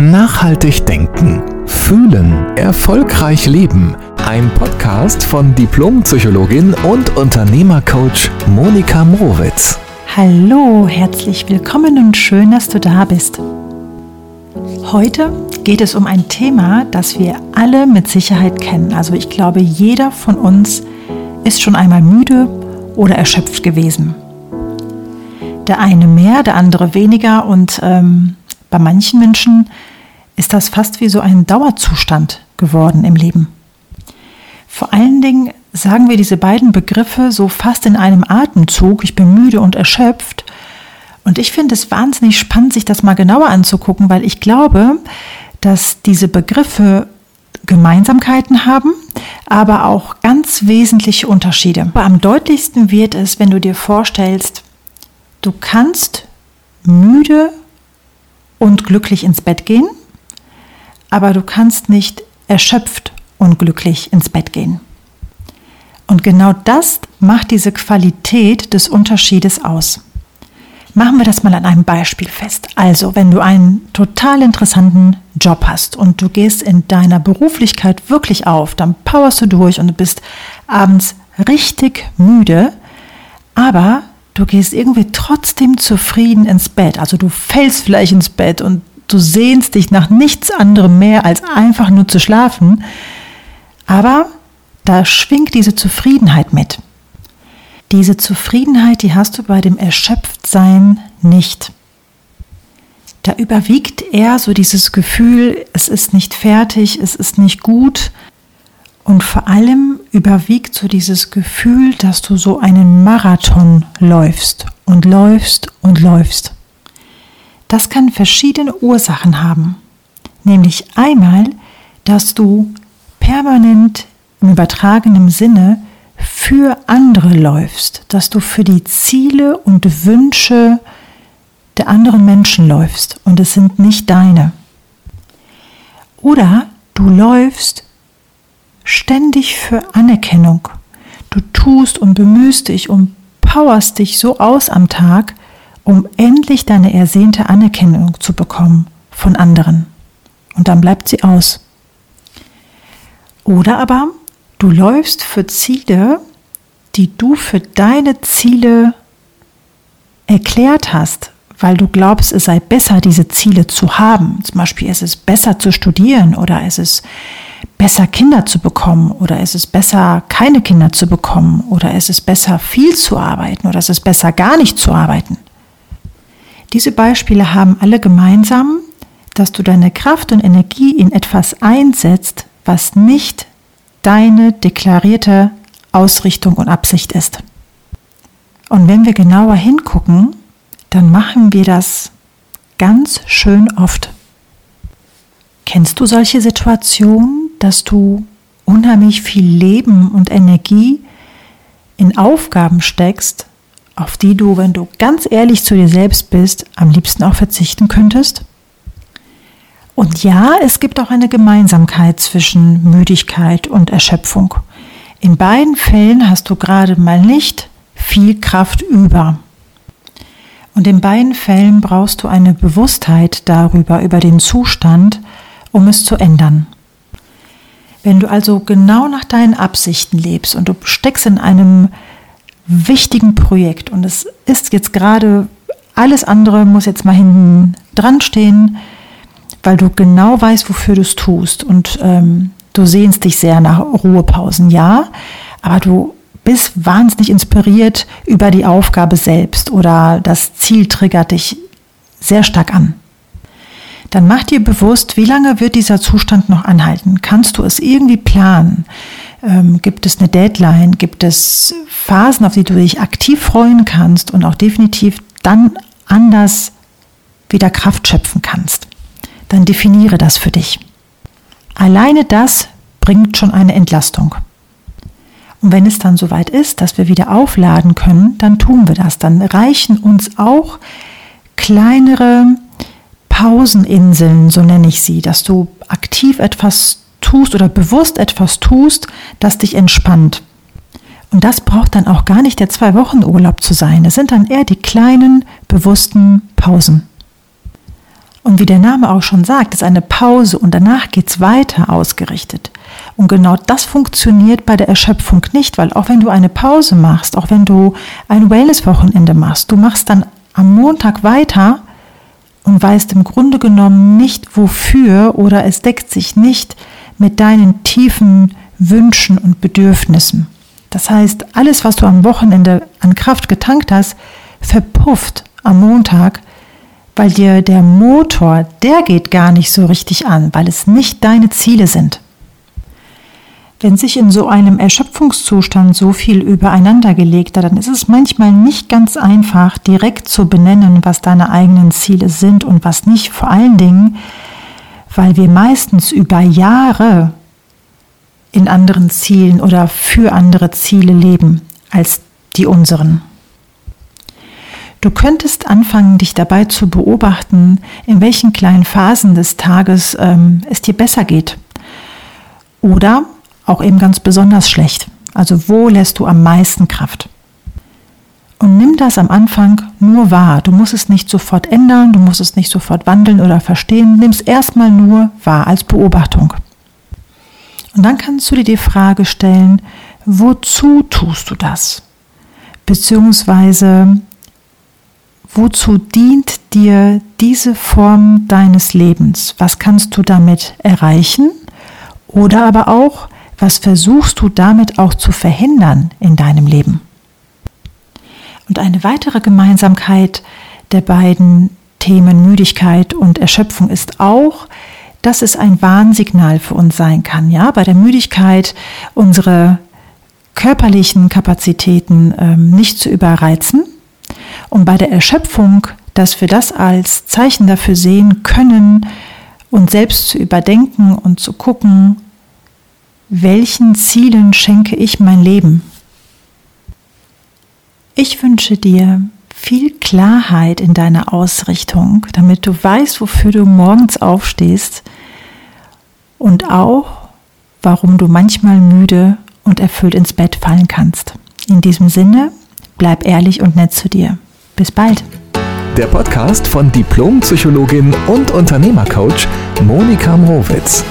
Nachhaltig denken, fühlen, erfolgreich leben. Ein Podcast von Diplompsychologin und Unternehmercoach Monika Mrowitz. Hallo, herzlich willkommen und schön, dass du da bist. Heute geht es um ein Thema, das wir alle mit Sicherheit kennen. Also ich glaube, jeder von uns ist schon einmal müde oder erschöpft gewesen. Der eine mehr, der andere weniger und ähm, bei manchen Menschen ist das fast wie so ein Dauerzustand geworden im Leben. Vor allen Dingen sagen wir diese beiden Begriffe so fast in einem Atemzug. Ich bin müde und erschöpft. Und ich finde es wahnsinnig spannend, sich das mal genauer anzugucken, weil ich glaube, dass diese Begriffe Gemeinsamkeiten haben, aber auch ganz wesentliche Unterschiede. Aber am deutlichsten wird es, wenn du dir vorstellst, du kannst müde und glücklich ins Bett gehen, aber du kannst nicht erschöpft und glücklich ins Bett gehen. Und genau das macht diese Qualität des Unterschiedes aus. Machen wir das mal an einem Beispiel fest. Also, wenn du einen total interessanten Job hast und du gehst in deiner Beruflichkeit wirklich auf, dann powerst du durch und du bist abends richtig müde, aber du gehst irgendwie trotzdem zufrieden ins Bett. Also du fällst vielleicht ins Bett und du sehnst dich nach nichts anderem mehr, als einfach nur zu schlafen. Aber da schwingt diese Zufriedenheit mit. Diese Zufriedenheit, die hast du bei dem Erschöpftsein nicht. Da überwiegt eher so dieses Gefühl, es ist nicht fertig, es ist nicht gut, und vor allem überwiegt so dieses Gefühl, dass du so einen Marathon läufst und läufst und läufst. Das kann verschiedene Ursachen haben. Nämlich einmal, dass du permanent im übertragenen Sinne für andere läufst, dass du für die Ziele und Wünsche der anderen Menschen läufst und es sind nicht deine. Oder du läufst ständig für Anerkennung. Du tust und bemühst dich und powerst dich so aus am Tag, um endlich deine ersehnte Anerkennung zu bekommen von anderen. Und dann bleibt sie aus. Oder aber du läufst für Ziele, die du für deine Ziele erklärt hast, weil du glaubst, es sei besser, diese Ziele zu haben. Zum Beispiel ist es besser zu studieren oder ist es besser Kinder zu bekommen oder ist es besser keine Kinder zu bekommen oder ist es besser viel zu arbeiten oder ist es besser gar nicht zu arbeiten. Diese Beispiele haben alle gemeinsam, dass du deine Kraft und Energie in etwas einsetzt, was nicht deine deklarierte Ausrichtung und Absicht ist. Und wenn wir genauer hingucken, dann machen wir das ganz schön oft. Kennst du solche Situationen, dass du unheimlich viel Leben und Energie in Aufgaben steckst, auf die du, wenn du ganz ehrlich zu dir selbst bist, am liebsten auch verzichten könntest? Und ja, es gibt auch eine Gemeinsamkeit zwischen Müdigkeit und Erschöpfung. In beiden Fällen hast du gerade mal nicht viel Kraft über. Und in beiden Fällen brauchst du eine Bewusstheit darüber, über den Zustand, um es zu ändern. Wenn du also genau nach deinen Absichten lebst und du steckst in einem wichtigen Projekt und es ist jetzt gerade alles andere muss jetzt mal hinten dran stehen, weil du genau weißt, wofür du es tust und ähm, du sehnst dich sehr nach Ruhepausen, ja, aber du bist wahnsinnig inspiriert über die Aufgabe selbst oder das Ziel triggert dich sehr stark an. Dann mach dir bewusst, wie lange wird dieser Zustand noch anhalten? Kannst du es irgendwie planen? Ähm, gibt es eine Deadline? Gibt es Phasen, auf die du dich aktiv freuen kannst und auch definitiv dann anders wieder Kraft schöpfen kannst? Dann definiere das für dich. Alleine das bringt schon eine Entlastung. Und wenn es dann soweit ist, dass wir wieder aufladen können, dann tun wir das. Dann reichen uns auch kleinere Pauseninseln, so nenne ich sie, dass du aktiv etwas tust oder bewusst etwas tust, das dich entspannt. Und das braucht dann auch gar nicht der zwei Wochen Urlaub zu sein. Es sind dann eher die kleinen, bewussten Pausen. Und wie der Name auch schon sagt, ist eine Pause und danach geht's weiter ausgerichtet. Und genau das funktioniert bei der Erschöpfung nicht, weil auch wenn du eine Pause machst, auch wenn du ein Wellness-Wochenende machst, du machst dann am Montag weiter und weißt im Grunde genommen nicht wofür oder es deckt sich nicht mit deinen tiefen Wünschen und Bedürfnissen. Das heißt, alles, was du am Wochenende an Kraft getankt hast, verpufft am Montag, weil dir der Motor, der geht gar nicht so richtig an, weil es nicht deine Ziele sind. Wenn sich in so einem Erschöpfungszustand so viel übereinander gelegt hat, dann ist es manchmal nicht ganz einfach, direkt zu benennen, was deine eigenen Ziele sind und was nicht. Vor allen Dingen, weil wir meistens über Jahre in anderen Zielen oder für andere Ziele leben als die unseren. Du könntest anfangen, dich dabei zu beobachten, in welchen kleinen Phasen des Tages ähm, es dir besser geht. Oder auch eben ganz besonders schlecht. Also wo lässt du am meisten Kraft? Und nimm das am Anfang nur wahr. Du musst es nicht sofort ändern, du musst es nicht sofort wandeln oder verstehen. Nimm es erstmal nur wahr als Beobachtung. Und dann kannst du dir die Frage stellen, wozu tust du das? Beziehungsweise, wozu dient dir diese Form deines Lebens? Was kannst du damit erreichen? Oder aber auch, was versuchst du damit auch zu verhindern in deinem Leben? Weitere Gemeinsamkeit der beiden Themen Müdigkeit und Erschöpfung ist auch, dass es ein Warnsignal für uns sein kann. Ja, bei der Müdigkeit unsere körperlichen Kapazitäten ähm, nicht zu überreizen und bei der Erschöpfung, dass wir das als Zeichen dafür sehen können, uns selbst zu überdenken und zu gucken, welchen Zielen schenke ich mein Leben? Ich wünsche dir viel Klarheit in deiner Ausrichtung, damit du weißt, wofür du morgens aufstehst und auch, warum du manchmal müde und erfüllt ins Bett fallen kannst. In diesem Sinne, bleib ehrlich und nett zu dir. Bis bald. Der Podcast von Diplompsychologin und Unternehmercoach Monika Mrowitz.